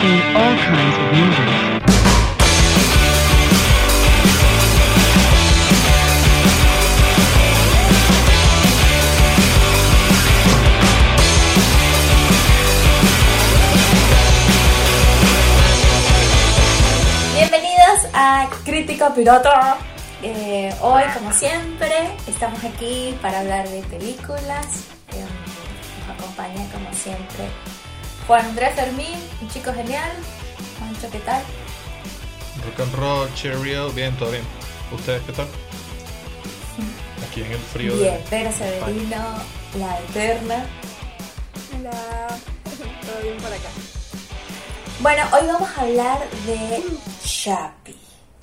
contain all kinds of movies. Bienvenidos a Crítico Piloto. Eh, hoy, como siempre, estamos aquí para hablar de películas. Eh, nos acompaña, como siempre, Juan Andrés Fermín, un chico genial. Juancho, ¿qué tal? Rock and roll, cheerio, bien, todo bien. ¿Ustedes qué tal? Aquí en el frío Bien, de... Vera Severino, la eterna. Hola, todo bien por acá. Bueno, hoy vamos a hablar de Chappie.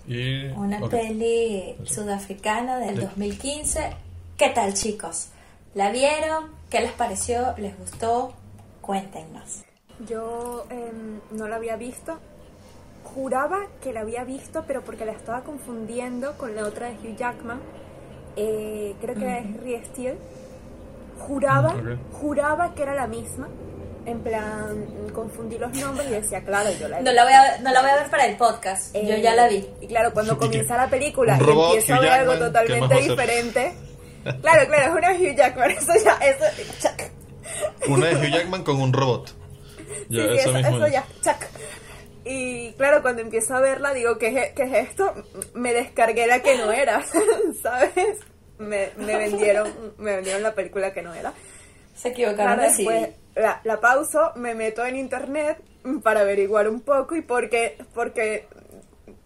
Y... Una peli sudafricana del Sí. 2015. ¿Qué tal, chicos? ¿La vieron? ¿Qué les pareció? ¿Les gustó? Cuéntenos. Yo em, no la había visto. Juraba que la había visto, pero porque la estaba confundiendo con la otra de Hugh Jackman. Eh, creo que es Rie Steele. Juraba, Mm, ok. juraba que era la misma. En plan, confundí los nombres y decía, claro, yo la he No la voy a, no la voy a ver para el podcast. Yo Eh, ya la vi. Y claro, cuando comienza la película y empiezo a ver algo Jackman, ¿qué totalmente diferente. Claro, claro, es una Hugh Jackman. Eso ya, eso. Una de Hugh Jackman con un robot. Ya, Sí, sí, eso eso, mismo. eso es. ya, chac. Y claro, cuando empiezo a verla, digo, ¿qué es, qué es esto? Me descargué la que no era, ¿sabes? Me, me vendieron me vendieron la película que no era. Se equivocaron Claro, de después la, la pauso, me meto en internet para averiguar un poco y porque, porque,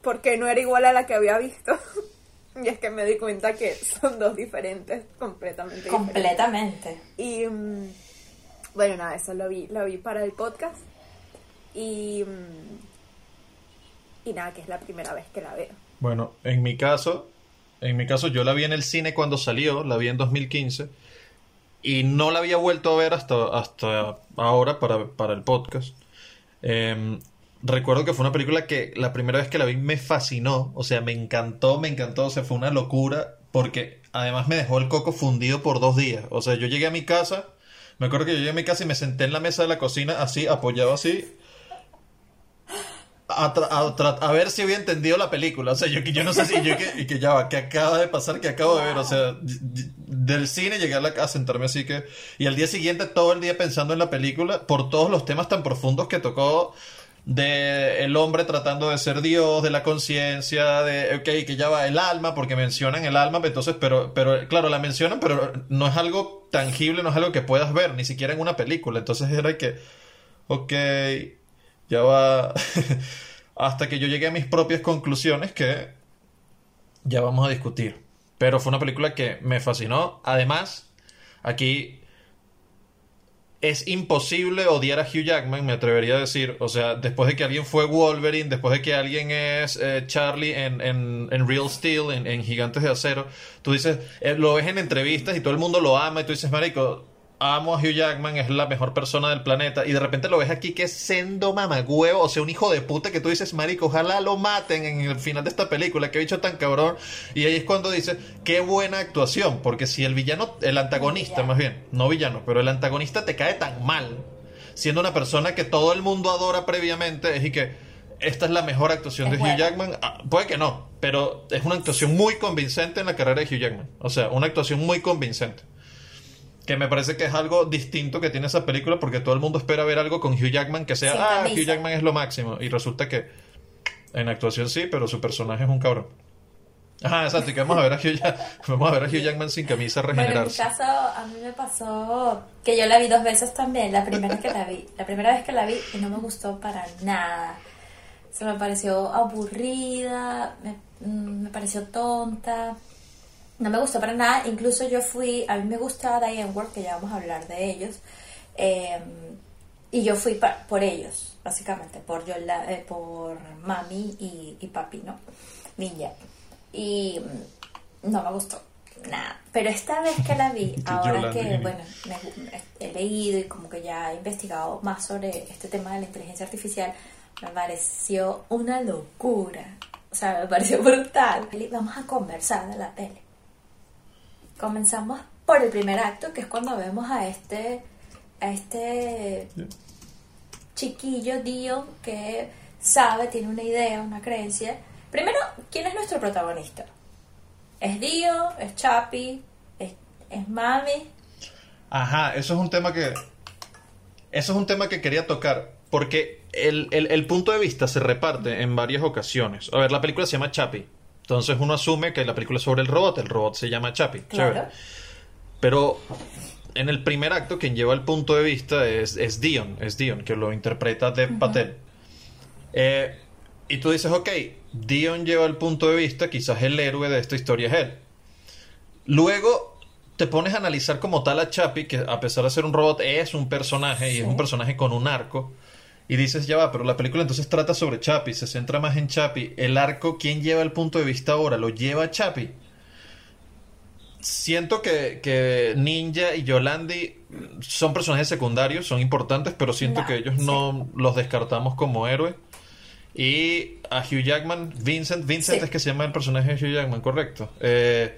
porque no era igual a la que había visto. Y es que me di cuenta que son dos diferentes, completamente diferentes. Completamente. Y mm, bueno, nada, eso lo vi, lo vi para el podcast. Y, mm, y nada, que es la primera vez que la veo. Bueno, en mi caso, en mi caso yo la vi en el cine cuando salió, la vi en 2015 y no la había vuelto a ver hasta, hasta ahora para, para el podcast. Em, recuerdo que fue una película que la primera vez que la vi me fascinó, o sea, me encantó, me encantó, o sea, fue una locura porque además me dejó el coco fundido por dos días. O sea, yo llegué a mi casa, me acuerdo que yo llegué a mi casa y me senté en la mesa de la cocina así, apoyado así, a, a ver si había entendido la película. O sea, yo, yo no sé si yo que, ya va, que acaba de pasar, que acabo de ver. O sea, del cine llegué a, la, a sentarme así que. Y al día siguiente, todo el día pensando en la película, por todos los temas tan profundos que tocó. De el hombre tratando de ser Dios, de la conciencia, de, ok, que ya va el alma, porque mencionan el alma, entonces, pero, pero, claro, la mencionan, pero no es algo tangible, no es algo que puedas ver, ni siquiera en una película. Entonces era que, ok, ya va. Hasta que yo llegué a mis propias conclusiones que ya vamos a discutir. Pero fue una película que me fascinó. Además, aquí es imposible odiar a Hugh Jackman, me atrevería a decir. O sea, después de que alguien fue Wolverine, después de que alguien es eh, Charlie en, en, en Real Steel, en, en Gigantes de Acero, tú dices, eh, lo ves en entrevistas y todo el mundo lo ama y tú dices, Marico, amo a Hugh Jackman, es la mejor persona del planeta. Y de repente lo ves aquí que es sendo mamagüevo, o sea, un hijo de puta que tú dices, Marico, ojalá lo maten en el final de esta película, que bicho tan cabrón. Y ahí es cuando dices, qué buena actuación, porque si el villano, el antagonista más bien, no villano, pero el antagonista te cae tan mal, siendo una persona que todo el mundo adora previamente, es y que esta es la mejor actuación Es de Hugh. Jackman. Ah, puede que no, pero es una actuación muy convincente en la carrera de Hugh Jackman. O sea, una actuación muy convincente. Que me parece que es algo distinto que tiene esa película porque todo el mundo espera ver algo con Hugh Jackman que sea, Sin ah, camisa. Hugh Jackman es lo máximo. Y resulta que en actuación sí, pero su personaje es un cabrón. Ajá, exacto. Y que vamos a ver a Hugh, vamos a ver a Hugh Jackman sin camisa Bueno, en mi regenerarse. caso, a mí me pasó que yo la vi dos veces también. La primera que la vi, la primera vez que la vi y no me gustó para nada. Se me pareció aburrida, me, mm, me pareció tonta. No me gustó para nada. Incluso yo fui, a mí me gusta Diane Ward, que ya vamos a hablar de ellos. eh, y yo fui pa- por ellos, básicamente, por Yola- eh, por mami y, y papi, ¿no? Ninja. Y mm, no me gustó nada. Pero esta vez que la vi, ahora que, bueno, me- he leído y como que ya he investigado más sobre este tema de la inteligencia artificial, me pareció una locura. O sea, me pareció brutal. Vamos a conversar de la peli. Comenzamos por el primer acto, que es cuando vemos a este, a este chiquillo Dion que sabe, tiene una idea, una creencia. Primero, ¿quién es nuestro protagonista? ¿Es Dio? ¿Es Chapi? ¿Es, es Mami? Ajá, eso es un tema que. Eso es un tema que quería tocar. Porque el, el- el punto de vista se reparte en varias ocasiones. A ver, la película se llama Chapi. Entonces uno asume que la película es sobre el robot. El robot se llama Chapi. Claro. Chévere. Pero en el primer acto, quien lleva el punto de vista es, es Dion. Es Dion, que lo interpreta Dev Patel. Eh, y tú dices, ok, Dion lleva el punto de vista, quizás el héroe de esta historia es él. Luego te pones a analizar como tal a Chapi, que a pesar de ser un robot es un personaje y es un personaje con un arco. Y dices, ya va, pero la película entonces trata sobre Chapi, se centra más en Chapi. El arco, ¿quién lleva el punto de vista ahora? ¿Lo lleva Chapi? Siento que, que Ninja y Yolandi son personajes secundarios, son importantes, pero siento No, que ellos no los descartamos como héroes. Y a Hugh Jackman, Vincent, Vincent Sí. es que se llama el personaje de Hugh Jackman, correcto. Eh,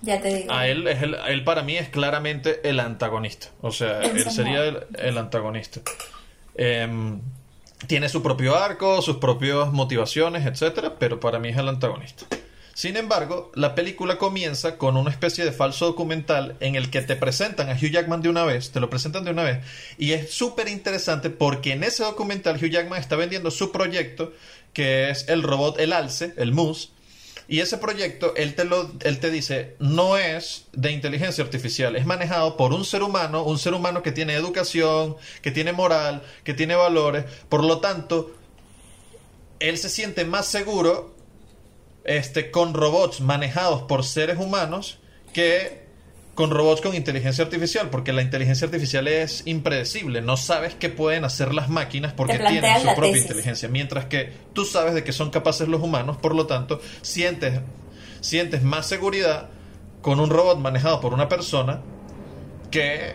Ya te digo. a él, es el- él para mí es claramente el antagonista. O sea, él sería el, el antagonista. Em, tiene su propio arco, sus propias motivaciones, etcétera, pero para mí es el antagonista. Sin embargo, la película comienza con una especie de falso documental en el que te presentan a Hugh Jackman de una vez, te lo presentan de una vez, y es súper interesante porque en ese documental Hugh Jackman está vendiendo su proyecto, que es el robot El Alce, el Moose, y ese proyecto, él te, lo, él te dice, no es de inteligencia artificial, es manejado por un ser humano, un ser humano que tiene educación, que tiene moral, que tiene valores, por lo tanto, él se siente más seguro este, con robots manejados por seres humanos que con robots con inteligencia artificial, porque la inteligencia artificial es impredecible, no sabes qué pueden hacer las máquinas porque tienen su propia tesis. inteligencia, mientras que tú sabes de que son capaces los humanos, por lo tanto, sientes, sientes más seguridad con un robot manejado por una persona que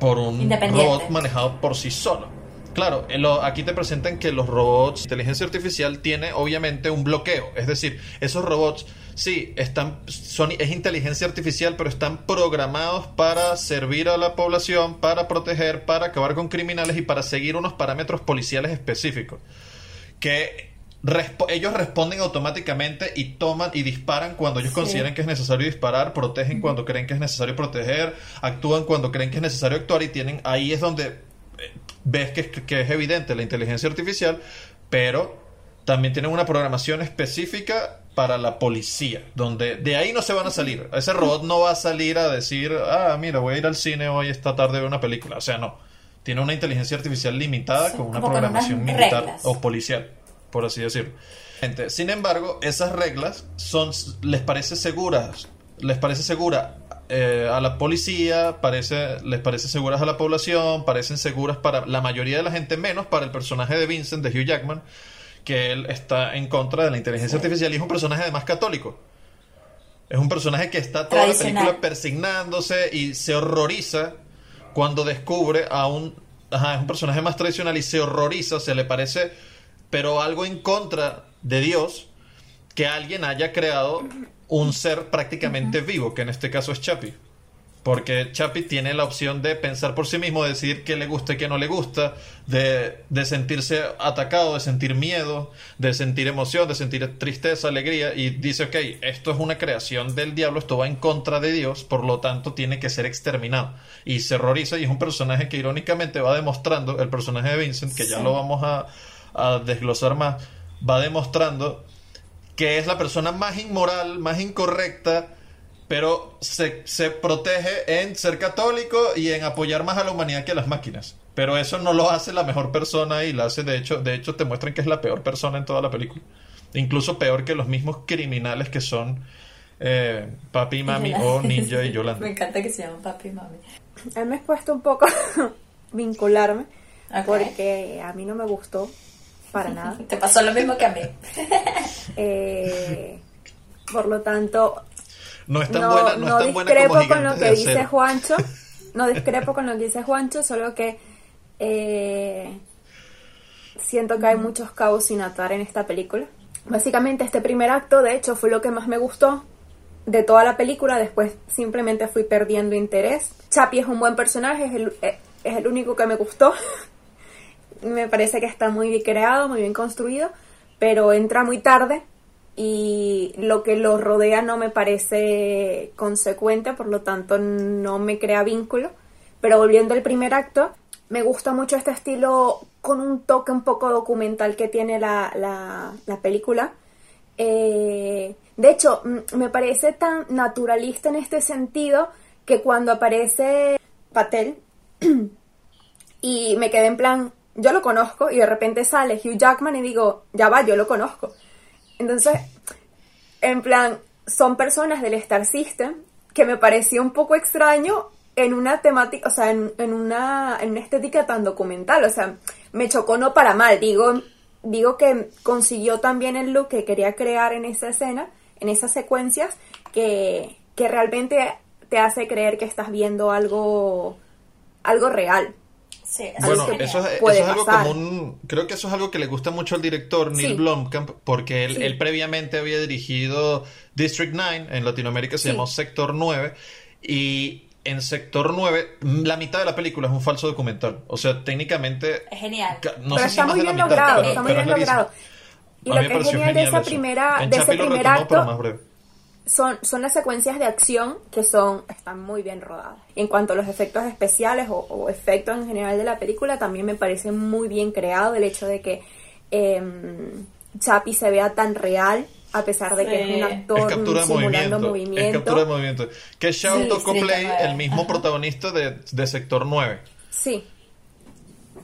por un robot manejado por sí solo. Claro, en lo- aquí te presentan que los robots, inteligencia artificial tiene obviamente un bloqueo, es decir, esos robots sí están son es inteligencia artificial, pero están programados para servir a la población, para proteger, para acabar con criminales y para seguir unos parámetros policiales específicos que ellos responden automáticamente y toman y disparan cuando ellos Sí. consideren que es necesario disparar, protegen cuando creen que es necesario proteger, actúan cuando creen que es necesario actuar y tienen ahí es donde eh, ves que, que es evidente la inteligencia artificial, pero también tienen una programación específica para la policía, donde de ahí no se van a salir. Ese robot no va a salir a decir, ah, mira, voy a ir al cine hoy esta tarde a ver una película. O sea, no. Tiene una inteligencia artificial limitada Sí, con una programación militar reglas. o policial, por así decirlo. Gente, Sin embargo, esas reglas son, les parece seguras, les parece segura eh, a la policía, parece, les parece seguras a la población, parecen seguras para la mayoría de la gente, menos para el personaje de Vincent, de Hugh Jackman, que él está en contra de la inteligencia artificial y es un personaje además católico. Es un personaje que está toda la película persignándose y se horroriza cuando descubre a un... Ajá, es un personaje más tradicional y se horroriza, se le parece, pero algo en contra de Dios, que alguien haya creado un ser prácticamente vivo, que en este caso es Chapi. Porque Chapi tiene la opción de pensar por sí mismo, de decidir qué le gusta y qué no le gusta, de, de sentirse atacado, de sentir miedo, de sentir emoción, de sentir tristeza, alegría, y dice, ok, esto es una creación del diablo, esto va en contra de Dios, por lo tanto tiene que ser exterminado. Y se horroriza y es un personaje que irónicamente va demostrando, el personaje de Vincent, que ya lo vamos a, a desglosar más, va demostrando que es la persona más inmoral, más incorrecta, pero se, se protege en ser católico y en apoyar más a la humanidad que a las máquinas. Pero eso no lo hace la mejor persona y la hace, de hecho, de hecho te muestran que es la peor persona en toda la película. Incluso peor que los mismos criminales que son eh, Papi y Mami o Ninja y Me Yolanda. encanta que se llaman papi y mami. A mí me ha puesto un poco vincularme porque a mí no me gustó para nada. Te pasó lo mismo que a mí. Eh, por lo tanto, No es tan no, buena, no, no es tan buena discrepo como con lo que dice. Juancho. No discrepo con lo que dice Juancho, solo que eh, siento que hay muchos cabos sin atar en esta película. Básicamente este primer acto, de hecho, fue lo que más me gustó de toda la película. Después simplemente fui perdiendo interés. Chapi es un buen personaje, es el, eh, es el único que me gustó. me parece que está muy bien creado, muy bien construido, pero entra muy tarde y lo que lo rodea no me parece consecuente, por lo tanto no me crea vínculo. Pero volviendo al primer acto, me gusta mucho este estilo con un toque un poco documental que tiene la, la, la película. Eh, de hecho, me parece tan naturalista en este sentido que cuando aparece Patel y me quedé en plan, yo lo conozco y de repente sale Hugh Jackman y digo, ya va, yo lo conozco. Entonces, en plan, son personas del Star System que me pareció un poco extraño en una temática, o sea, en, una, en una estética tan documental, o sea, me chocó no para mal, digo, digo que consiguió también el look que quería crear en esa escena, en esas secuencias, que, que realmente te hace creer que estás viendo algo, algo real. Sí, Bueno, genial. eso es, Puede eso es algo pasar. común. Creo que eso es algo que le gusta mucho al director Neil Sí. Blomkamp, porque él, Sí. él previamente había dirigido District 9, en Latinoamérica se llamó Sector 9, y en Sector 9, la mitad de la película es un falso documental. O sea, técnicamente. Es genial. No pero está muy bien logrado, está muy bien es logrado. Y lo que es genial de esa primera, de ese primer acto más breve. Son, son las secuencias de acción que son están muy bien rodadas. En cuanto a los efectos especiales o, o efectos en general de la película, también me parece muy bien creado el hecho de que eh, Chappie se vea tan real, a pesar de que es un. Es actor captura de simulando movimiento. movimiento. Es captura de movimiento. Que Shao Sí, tocó sí, Play, el mismo Ajá. protagonista de, de Sector 9. Sí.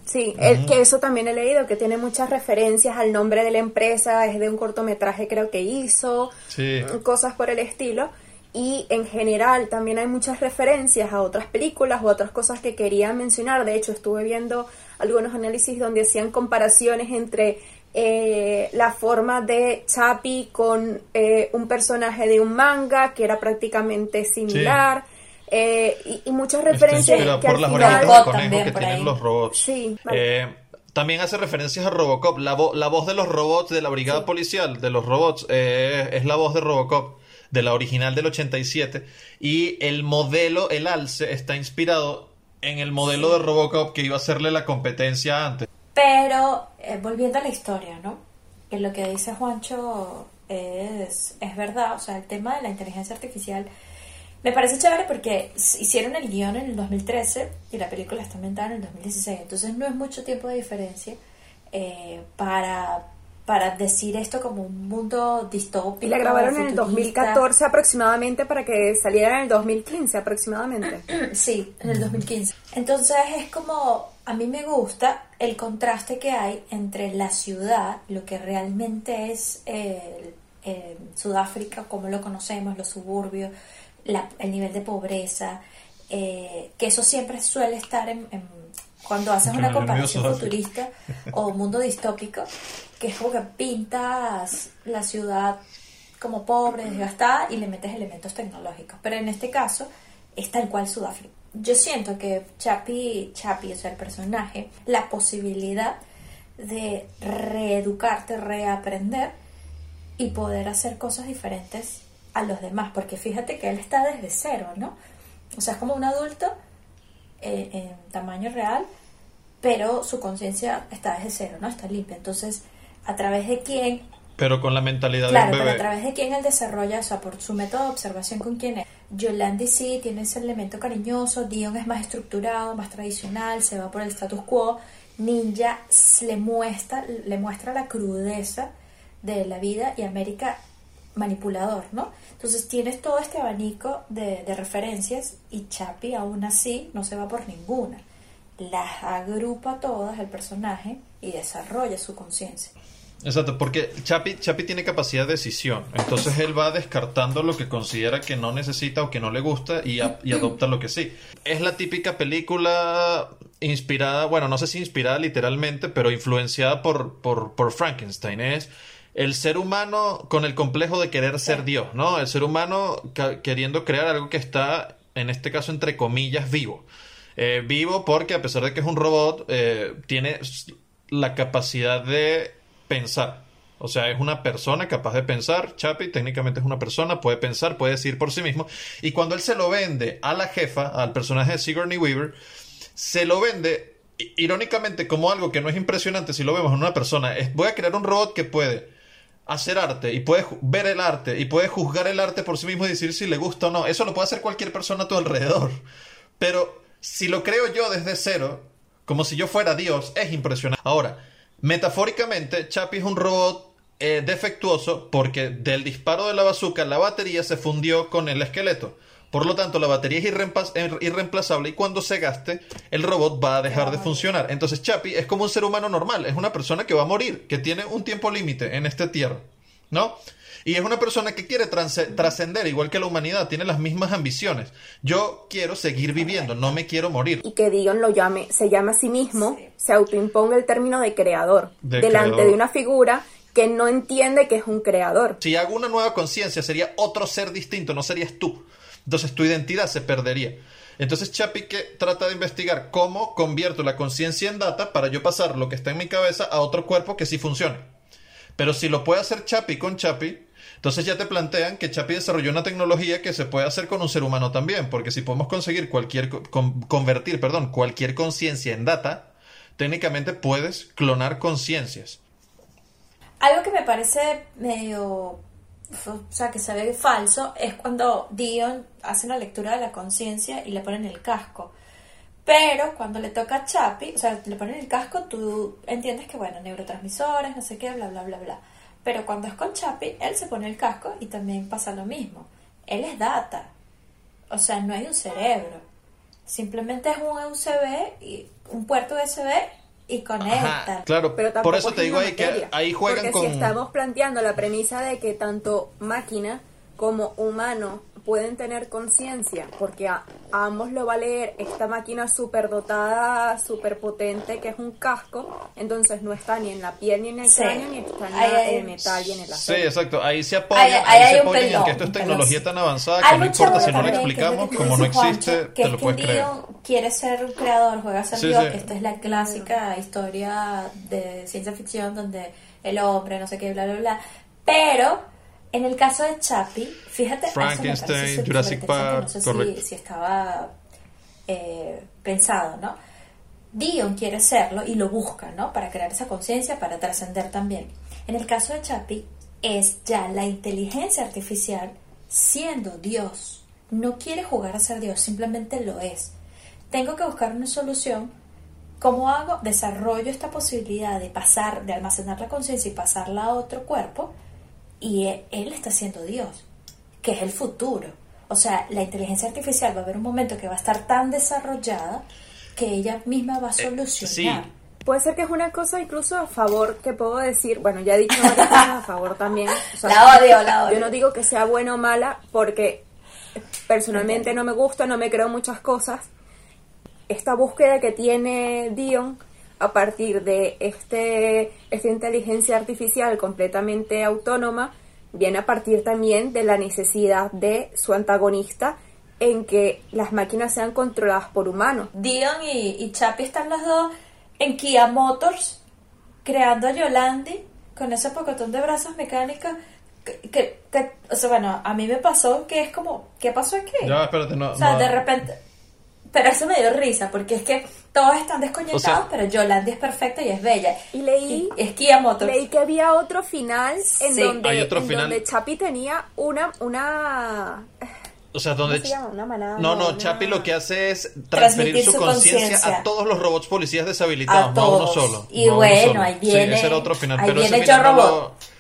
Sí, el, que eso también he leído, que tiene muchas referencias al nombre de la empresa, es de un cortometraje creo que hizo, Sí. cosas por el estilo. Y en general también hay muchas referencias a otras películas o otras cosas que quería mencionar. De hecho, estuve viendo algunos análisis donde hacían comparaciones entre eh, la forma de Chappie con eh, un personaje de un manga que era prácticamente similar. Eh, y, y muchas referencias que por al las final... orejitas de Robocop conejo que tienen ahí. los robots. Sí, vale. Eh, también hace referencias a Robocop. La, vo- la voz de los robots de la brigada policial, de los robots, eh, es la voz de Robocop, de la original del 87. Y el modelo, el alce, está inspirado en el modelo de Robocop que iba a hacerle la competencia antes. Pero eh, volviendo a la historia, ¿no? Que lo que dice Juancho es, es verdad, o sea, el tema de la inteligencia artificial me parece chévere porque hicieron el guion en el 2013 y la película está ambientada en el 2016, entonces no es mucho tiempo de diferencia eh, para, para decir esto como un mundo distópico. Y la grabaron en el futurista. 2014 aproximadamente para que saliera en el 2015 aproximadamente. Sí, en el 2015. Entonces es como, a mí me gusta el contraste que hay entre la ciudad, lo que realmente es eh, eh, Sudáfrica, como lo conocemos, los suburbios, la- el nivel de pobreza, eh, que eso siempre suele estar en, en- cuando haces una comparación futurista o mundo distópico, que es como que pintas la ciudad como pobre, desgastada y le metes elementos tecnológicos. Pero en este caso es tal cual Sudáfrica. Yo siento que Chapi, Chapi, o sea, el personaje, la posibilidad de reeducarte, reaprender y poder hacer cosas diferentes a los demás, porque fíjate que él está desde cero, ¿no? O sea, es como un adulto eh, en tamaño real, pero su conciencia está desde cero, ¿no? Está limpia. Entonces, a través de quién Pero con la mentalidad Claro, de un pero a bebé. través de quién él desarrolla, o sea, por su método de observación con quién es. Yolandi sí tiene ese elemento cariñoso, Dion es más estructurado, más tradicional, se va por el status quo. Ninja le muestra, le muestra la crudeza de la vida y América manipulador, ¿no? Entonces tienes todo este abanico de, de referencias y Chapi aún así no se va por ninguna. Las agrupa todas el personaje y desarrolla su conciencia. Exacto, porque Chapi, Chapi tiene capacidad de decisión. Entonces él va descartando lo que considera que no necesita o que no le gusta y, y adopta lo que sí. Es la típica película inspirada, bueno, no sé si inspirada literalmente, pero influenciada por, por, por Frankenstein. Es el ser humano con el complejo de querer ser Dios, ¿no? El ser humano queriendo crear algo que está, en este caso, entre comillas, vivo. Eh, vivo porque a pesar de que es un robot, eh, tiene la capacidad de pensar. O sea, es una persona capaz de pensar. Chapi técnicamente es una persona, puede pensar, puede decir por sí mismo. Y cuando él se lo vende a la jefa, al personaje de Sigourney Weaver, se lo vende irónicamente, como algo que no es impresionante si lo vemos en una persona, es voy a crear un robot que puede hacer arte y puede ju- ver el arte y puede juzgar el arte por sí mismo y decir si le gusta o no. Eso lo puede hacer cualquier persona a tu alrededor. Pero si lo creo yo desde cero, como si yo fuera Dios, es impresionante. Ahora, metafóricamente, Chapi es un robot eh, defectuoso porque del disparo de la bazooka la batería se fundió con el esqueleto. Por lo tanto, la batería es irreemplazable y cuando se gaste, el robot va a dejar de funcionar. Entonces, Chapi es como un ser humano normal, es una persona que va a morir, que tiene un tiempo límite en este tierra, ¿no? Y es una persona que quiere trascender, igual que la humanidad, tiene las mismas ambiciones. Yo quiero seguir viviendo, no me quiero morir. y que Dion lo llame, se llama a sí mismo, Sí. se autoimponga el término de creador, De delante creador. de una figura que no entiende que es un creador. Si hago una nueva conciencia, sería otro ser distinto, no serías tú. Entonces tu identidad se perdería. Entonces Chapi que trata de investigar cómo convierto la conciencia en data para yo pasar lo que está en mi cabeza a otro cuerpo que sí funcione. Pero si lo puede hacer Chapi con Chapi, entonces ya te plantean que Chapi desarrolló una tecnología que se puede hacer con un ser humano también, porque si podemos conseguir cualquier co- con- convertir, perdón, cualquier conciencia en data, técnicamente puedes clonar conciencias. Algo que me parece medio, o sea, que se ve falso, es cuando Dion hace una lectura de la conciencia y le ponen el casco. Pero cuando le toca a Chapi, o sea, le ponen el casco, tú entiendes que, bueno, neurotransmisores, no sé qué, bla, bla, bla, bla. Pero cuando es con Chapi, él se pone el casco y también pasa lo mismo. Él es data. O sea, no hay un cerebro. Simplemente es un USB y un puerto USB y conecta. Claro, Pero por eso es te digo ahí que ahí juegan Porque con... si estamos planteando la premisa de que tanto máquina como humano pueden tener conciencia, porque a, a ambos lo va a leer esta máquina súper dotada, súper potente, que es un casco, entonces no está ni en la piel ni en el Sí. cráneo, ni está en, hay- el metal y en el Sí, acero. exacto. Ahí se apoyan, Ahí- ahí, ahí hay se un apoyan en que esto es tecnología pelón. tan avanzada que Algo no importa si no lo explicamos, que como no dice Juancho, existe, que te es lo que puedes creer. Quiere ser un creador, juega a ser Sí, Dios, sí. que esta es la clásica historia de ciencia ficción donde el hombre, no sé qué, bla, bla, bla. Pero en el caso de Chapi, fíjate, Frankenstein, Jurassic Park, no sé si- correcto. si, estaba eh, pensado, ¿no? Dion quiere serlo y lo busca, ¿no? Para crear esa conciencia, para trascender también. En el caso de Chapi, es ya la inteligencia artificial siendo Dios. No quiere jugar a ser Dios, simplemente lo es. Tengo que buscar una solución. ¿Cómo hago? Desarrollo esta posibilidad de pasar, de almacenar la conciencia y pasarla a otro cuerpo. Y e- él está siendo Dios, que es el futuro. O sea, la inteligencia artificial va a haber un momento que va a estar tan desarrollada que ella misma va a solucionar. sí. Puede ser que es una cosa incluso a favor que puedo decir, bueno, ya he dicho varias cosas a favor también. o sea, La odio, la odio. Yo no digo que sea buena o mala porque personalmente no me gusta, no me creo muchas cosas. Esta búsqueda que tiene Dion a partir de este, esta inteligencia artificial completamente autónoma viene a partir también de la necesidad de su antagonista en que las máquinas sean controladas por humanos. Dion y, y Chapi están los dos en Kia Motors creando a Yolandi con ese pocotón de brazos mecánicos que, que- que- o sea, bueno, a mí me pasó que es como, ¿qué pasó aquí? Ya, espérate, no. o sea, no- de repente, pero eso me dio risa porque es que todos están desconectados, O sea- pero Yolandi es perfecta y es bella. Y leí- Y es Kia Motors. Leí que había otro final en Sí. donde, Hay otro en final. donde Chapi tenía una una O sea, donde... manada. No, no, una- Chapi lo que hace es transferir Transmitir su su conciencia a todos los robots policías deshabilitados, A no a uno solo. Y no bueno, solo. ahí viene- Sí, ese era otro final, ahí pero ese viene final Yo no Robot. lo-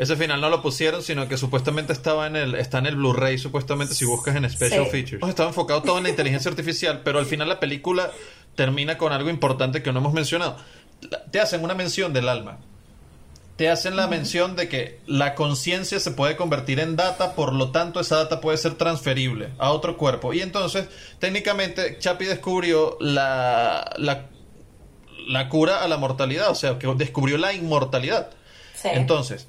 Ese final no lo pusieron, sino que supuestamente estaba en el está en el Blu-ray, supuestamente si buscas en Special Sí. Features. Estaba enfocado todo en la inteligencia artificial, pero al final la película termina con algo importante que no hemos mencionado. Te hacen una mención del alma. Te hacen la mención de que la conciencia se puede convertir en data, por lo tanto esa data puede ser transferible a otro cuerpo. Y entonces, técnicamente, Chapi descubrió la, la, la cura a la mortalidad, o sea, que descubrió la inmortalidad. Sí. Entonces,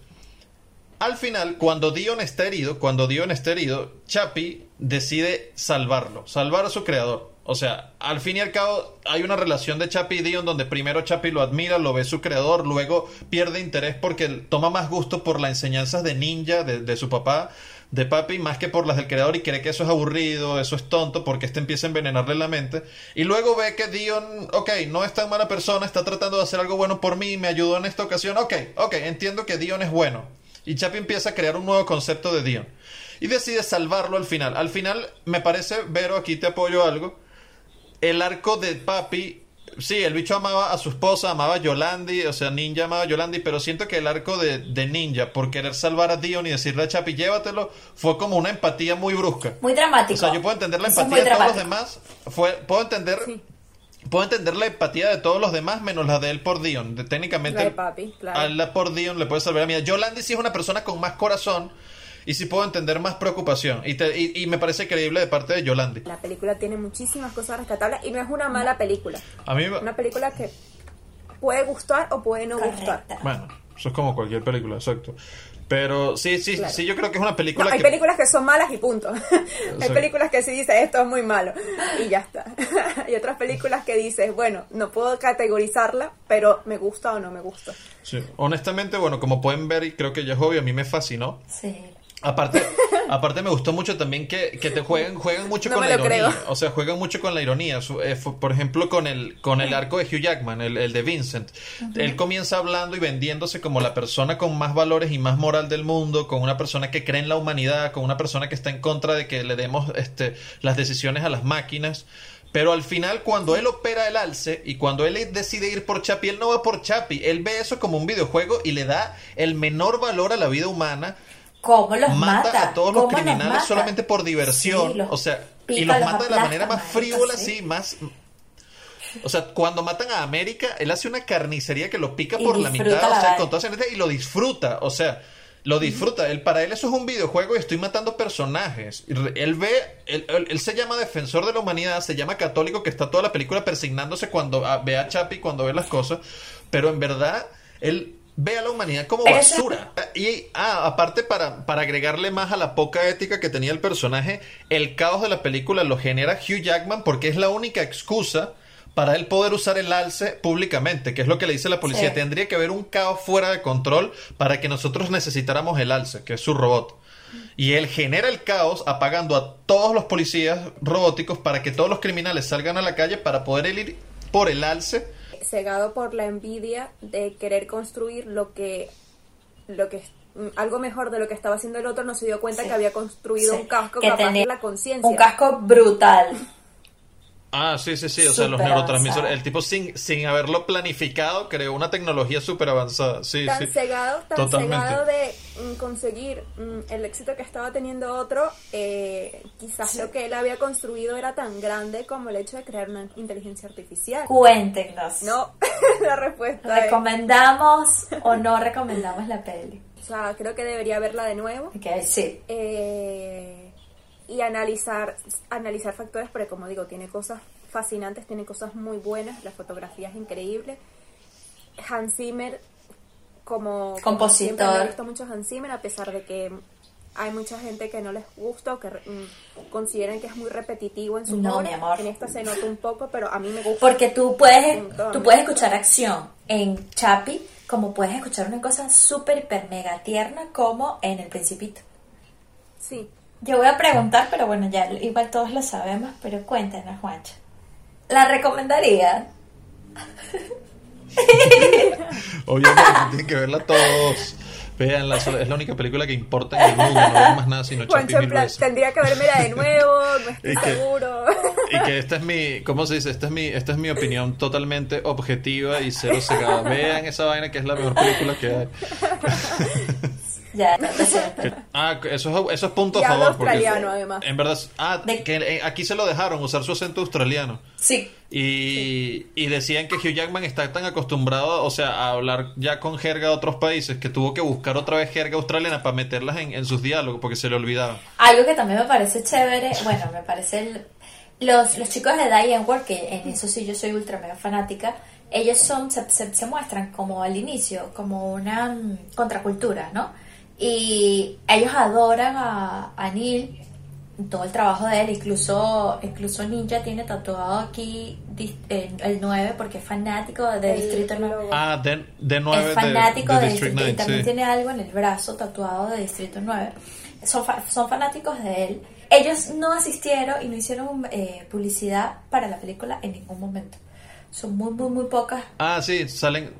al final, cuando Dion está herido, cuando Dion está herido, Chapi decide salvarlo, salvar a su creador. O sea, al fin y al cabo hay una relación de Chapi y Dion donde primero Chapi lo admira, lo ve su creador, luego pierde interés porque toma más gusto por las enseñanzas de ninja de, de su papá, de papi más que por las del creador y cree que eso es aburrido, eso es tonto, porque este empieza a envenenarle la mente. Y luego ve que Dion, ok, no es tan mala persona, está tratando de hacer algo bueno por mí, me ayudó en esta ocasión, ok, ok, entiendo que Dion es bueno. Y Chapi empieza a crear un nuevo concepto de Dion. Y decide salvarlo al final. Al final, me parece, Vero, aquí te apoyo algo. El arco de papi Sí, el bicho amaba a su esposa, amaba a Yolandi, o sea, Ninja amaba a Yolandi, pero siento que el arco de, de Ninja, por querer salvar a Dion y decirle a Chapi, llévatelo, fue como una empatía muy brusca. Muy dramático. O sea, yo puedo entender la Eso empatía de todos los demás, fue, puedo entender... Sí. Puedo entender la empatía de todos los demás menos la de él por Dion. De- técnicamente, La de papi, claro. a la por Dion le puede salvar a mí. Yolandi sí es una persona con más corazón y sí puedo entender más preocupación. Y, te- y, y me parece creíble de parte de Yolandi. La película tiene muchísimas cosas rescatables y no es una mala película. A mí, Una película que puede gustar o puede no gustar. Bueno, eso es como cualquier película, exacto. Pero sí, sí, Claro. sí, yo creo que es una No, película hay que... películas que son malas y punto. hay películas que sí dices esto es muy malo y ya está. hay otras películas que dices, bueno, no puedo categorizarla, pero me gusta o no me gusta. Sí. Honestamente, bueno, como pueden ver, y creo que ya es obvio, a mí me fascinó. Sí. Aparte, aparte me gustó mucho también que, que te jueguen, juegan mucho No con la ironía. creo. O sea, juegan mucho con la ironía. Eh, por ejemplo, con el, con el arco de Hugh Jackman, el, el de Vincent. Él comienza hablando y vendiéndose como la persona con más valores y más moral del mundo, con una persona que cree en la humanidad, con una persona que está en contra de que le demos este, las decisiones a las máquinas. Pero al final, cuando él opera el alce y cuando él decide ir por Chapi, él no va por Chapi. Él ve eso como un videojuego y le da el menor valor a la vida humana ¿Cómo los mata, mata? a todos los ¿Cómo criminales solamente por diversión. Sí, los o sea, y los mata de la manera más frívola, sí. sí, más. O sea, cuando matan a América, él hace una carnicería que lo pica Y por la mitad, o sea, con toda esa energía, y lo disfruta, o sea, lo disfruta. Él, para él eso es un videojuego y estoy matando personajes. Él ve, él, él- él se llama defensor de la humanidad, se llama católico, que está toda la película persignándose cuando ah, ve a Chapi, cuando ve las cosas, pero en verdad, él ve a la humanidad como basura. Y, ah, aparte, para, para agregarle más a la poca ética que tenía el personaje, el caos de la película lo genera Hugh Jackman porque es la única excusa para él poder usar el alce públicamente, que es lo que le dice la policía. Sí. Tendría que haber un caos fuera de control para que nosotros necesitáramos el alce, que es su robot. Y él genera el caos apagando a todos los policías robóticos para que todos los criminales salgan a la calle para poder ir por el alce. Cegado por la envidia de querer construir lo que, lo que mm, algo mejor de lo que estaba haciendo el otro, no se dio cuenta Sí. que había construido Sí. un casco Que capaz de la conciencia. Un casco brutal. Ah, sí, sí, sí. O sea, los neurotransmisores. avanzado. El tipo sin, sin haberlo planificado creó una tecnología súper avanzada. Sí, tan sí. cegado, tan Totalmente. cegado de conseguir mm, el éxito que estaba teniendo otro, eh, quizás lo que él había construido era tan grande como el hecho de crear una inteligencia artificial. Cuéntenos. No, la respuesta es, ¿Recomendamos o no recomendamos la peli? o sea, creo que debería verla de nuevo. Ok, sí. eh, y analizar analizar factores porque como digo tiene cosas fascinantes tiene cosas muy buenas la fotografía es increíble Hans Zimmer como como Compositor. siempre me visto mucho Hans Zimmer a pesar de que hay mucha gente que no les gusta o que mm, consideran que es muy repetitivo en su No, mi amor. en esta se nota un poco pero a mí me gusta Porque tú puedes, tú puedes escuchar acción en Chapi como puedes escuchar una cosa súper, hiper, mega tierna como en El Principito. sí Yo voy a preguntar, pero bueno, ya igual todos lo sabemos, pero cuéntanos, Juancho. ¿La recomendaría? Obviamente, tienen que verla todos. Veanla, es la única película que importa en el mundo. No ven más nada sino Chapi mil veces. tendría que vermela de nuevo no estoy Y que- seguro Y que esta es mi, ¿cómo se dice? Esta es mi, esta es mi opinión totalmente objetiva y cero cegada. Vean esa vaina que es la mejor película que hay. Ya, ah, eso es, eso es punto a favor. porque además. En verdad, ah, De- que eh, aquí se lo dejaron usar su acento australiano. Sí. Y, y decían que Hugh Jackman está tan acostumbrado, o sea, a hablar ya con jerga de otros países, que tuvo que buscar otra vez jerga australiana para meterlas en, en sus diálogos, porque se le olvidaba. Algo que también me parece chévere, bueno, me parece el- los, los chicos de Diane Ward, que en eso sí yo soy ultra mega fanática, ellos son, se, se- se muestran como al inicio, como una mm, contracultura, ¿no? Y ellos adoran a, a Neil, todo el trabajo de él, incluso, incluso Ninja tiene tatuado aquí el, el 9 porque es fanático de El Distrito 9. logo. Ah, de, de 9 es fanático de, Distrito y 9, también sí. tiene algo en el brazo tatuado de Distrito 9. son, fa- son fanáticos de él. Ellos no asistieron y no hicieron eh, publicidad para la película en ningún momento. Son muy, muy, muy pocas. Ah, sí, salen.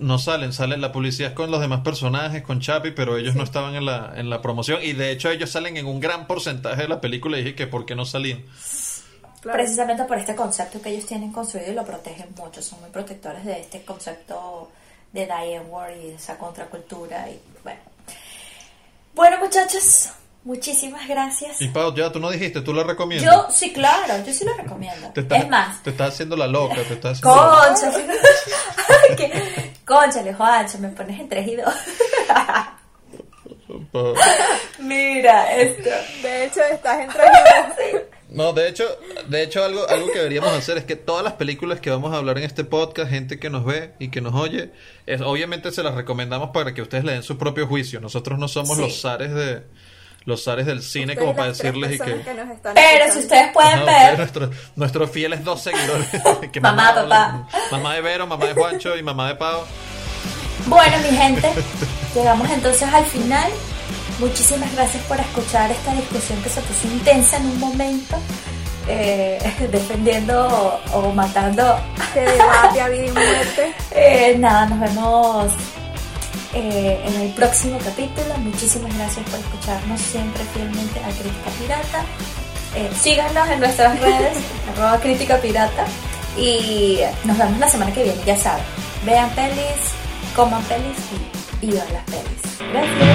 No salen, salen la publicidad con los demás personajes, con Chapi, pero ellos no estaban en la, en la promoción. Y de hecho, ellos salen en un gran porcentaje de la película. Y dije que por qué no salían. Claro. Precisamente por este concepto que ellos tienen construido y lo protegen mucho. Son muy protectores de este concepto de Diane Ward y de esa contracultura. Y bueno. Bueno, muchachos, muchísimas gracias. Y Pau, ya tú no dijiste, tú la recomiendas. Yo, sí, claro, yo sí lo recomiendo. Te Es más, Te estás haciendo la loca, te estás haciendo la- Concha, Conchale, Juancho, me pones en 3 y 2. Pau. Mira esto. De hecho, estás entre No, de hecho, de hecho algo, algo que deberíamos hacer es que todas las películas que vamos a hablar en este podcast, gente que nos ve y que nos oye, es, obviamente se las recomendamos para que ustedes le den su propio juicio. Nosotros no somos Sí. los zares de los zares del cine Ustedes como para decirles y que están Pero si ustedes pueden Ajá, ver, nuestros, fieles dos seguidores. que Mamá, habla- papá. Mamá de Vero, mamá de Juancho y mamá de Pau. Bueno, mi gente, llegamos entonces al final. Muchísimas gracias por escuchar esta discusión que se puso intensa en un momento, eh, defendiendo o, o matando. Este debate a vida y muerte. Eh, nada, nos vemos eh, en el próximo capítulo. Muchísimas gracias por escucharnos siempre fielmente a Crítica Pirata. Eh, síganos en nuestras redes, arroba Crítica Pirata. Y nos vemos la semana que viene, ya saben. Vean pelis, coman pelis y, y vean las pelis. Gracias.